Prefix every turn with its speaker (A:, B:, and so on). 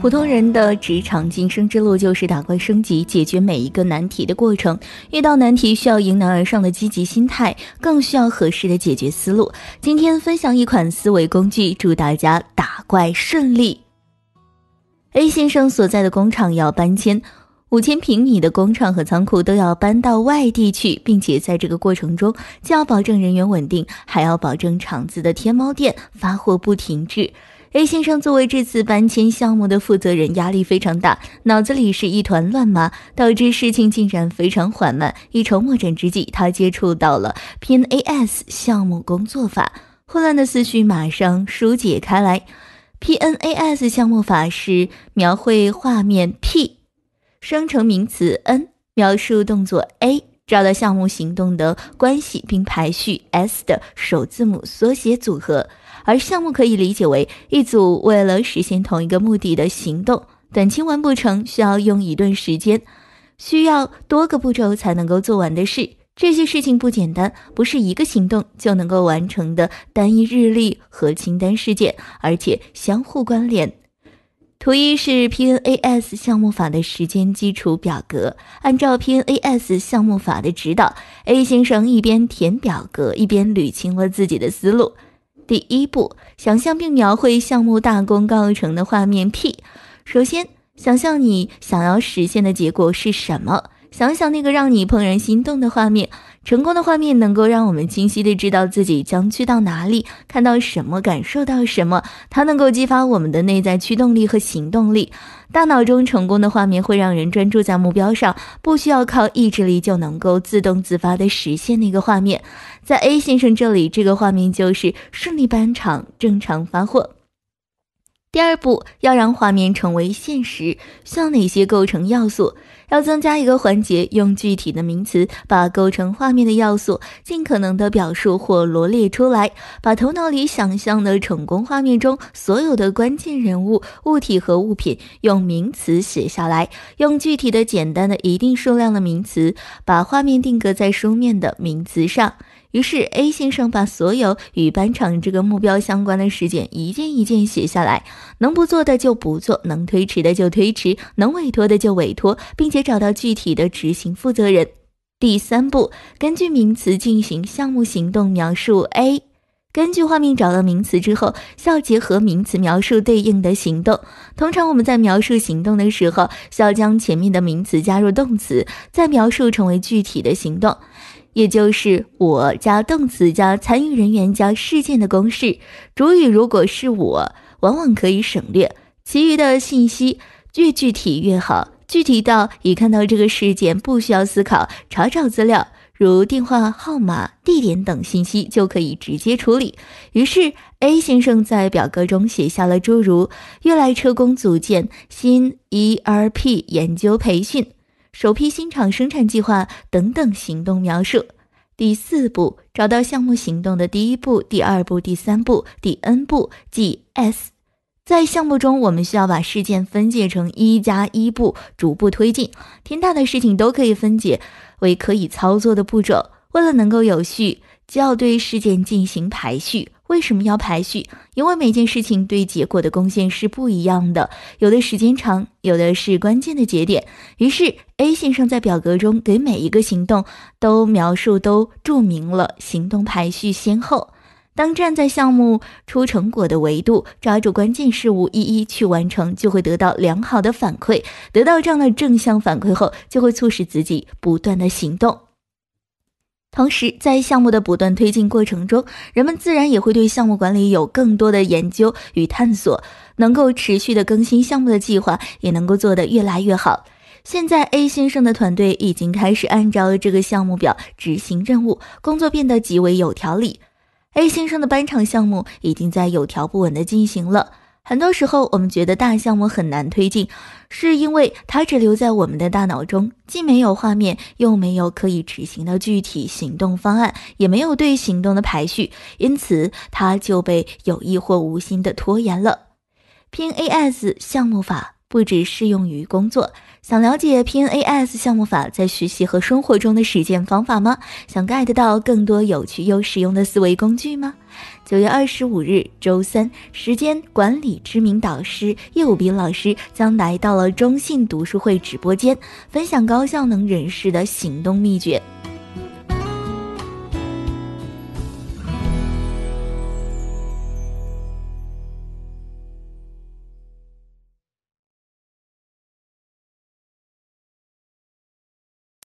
A: 普通人的职场晋升之路就是打怪升级，解决每一个难题的过程。遇到难题需要迎难而上的积极心态，更需要合适的解决思路。今天分享一款思维工具，祝大家打怪顺利。A 先生所在的工厂要搬迁，五千平米的工厂和仓库都要搬到外地去，并且在这个过程中，既要保证人员稳定，还要保证厂子的天猫店发货不停滞。A 先生作为这次搬迁项目的负责人，压力非常大，脑子里是一团乱麻，导致事情进展非常缓慢。一筹莫展之际，他接触到了 PNAS 项目工作法，混乱的思绪马上疏解开来。PNAS 项目法是描绘画面 P，生成名词 N，描述动作 A，找到项目行动的关系并排序 S 的首字母缩写组合。而项目可以理解为一组为了实现同一个目的的行动，短期完不成，需要用一段时间，需要多个步骤才能够做完的事。这些事情不简单，不是一个行动就能够完成的单一日历和清单事件，而且相互关联。图一是 PNAS 项目法的时间基础表格，按照 PNAS 项目法的指导，A 先生一边填表格，一边捋清了自己的思路。第一步，想象并描绘项目大功告成的画面 P。首先，想象你想要实现的结果是什么？想想那个让你怦然心动的画面。成功的画面能够让我们清晰地知道自己将去到哪里，看到什么，感受到什么。它能够激发我们的内在驱动力和行动力。大脑中成功的画面会让人专注在目标上，不需要靠意志力就能够自动自发地实现那个画面。在 A 先生这里，这个画面就是顺利搬场，正常发货。第二步，要让画面成为现实，需要哪些构成要素？要增加一个环节，用具体的名词把构成画面的要素尽可能的表述或罗列出来，把头脑里想象的成功画面中所有的关键人物、物体和物品用名词写下来，用具体的、简单的一定数量的名词把画面定格在书面的名词上。于是，A 先生把所有与班场这个目标相关的事件一件一件写下来，能不做的就不做，能推迟的就推迟，能委托的就委托，并且找到具体的执行负责人。第三步，根据名词进行项目行动描述。A，根据画面找到名词之后，需要结合名词描述对应的行动。通常我们在描述行动的时候，需要将前面的名词加入动词，再描述成为具体的行动。也就是我加动词加参与人员加事件的公式。主语如果是我，往往可以省略，其余的信息越具体越好。具体到一看到这个事件，不需要思考，查找资料，如电话号码、地点等信息就可以直接处理。于是 A 先生在表格中写下了诸如悦来车工组建新 ERP 研究培训。首批新厂生产计划等等行动描述。第四步，找到项目行动的第一步、第二步、第三步、第 N 步，即 S。在项目中，我们需要把事件分解成一加一步，逐步推进。天大的事情都可以分解为可以操作的步骤。为了能够有序，就要对事件进行排序。为什么要排序？因为每件事情对结果的贡献是不一样的，有的时间长，有的是关键的节点。于是 A 先生在表格中给每一个行动都描述、都注明了行动排序先后。当站在项目出成果的维度，抓住关键事物一一去完成，就会得到良好的反馈。得到这样的正向反馈后，就会促使自己不断的行动。同时，在项目的不断推进过程中，人们自然也会对项目管理有更多的研究与探索，能够持续的更新项目的计划，也能够做得越来越好。现在，A 先生的团队已经开始按照这个项目表执行任务，工作变得极为有条理。A 先生的班场项目已经在有条不紊地进行了。很多时候，我们觉得大项目很难推进，是因为它只留在我们的大脑中，既没有画面，又没有可以执行的具体行动方案，也没有对行动的排序，因此它就被有意或无心的拖延了。p as 项目法不只适用于工作。想了解 PNAS 项目法在学习和生活中的实践方法吗？想 get 到更多有趣又实用的思维工具吗？九月二十五日周三，时间管理知名导师叶武斌老师将来到了中信读书会直播间，分享高效能人士的行动秘诀。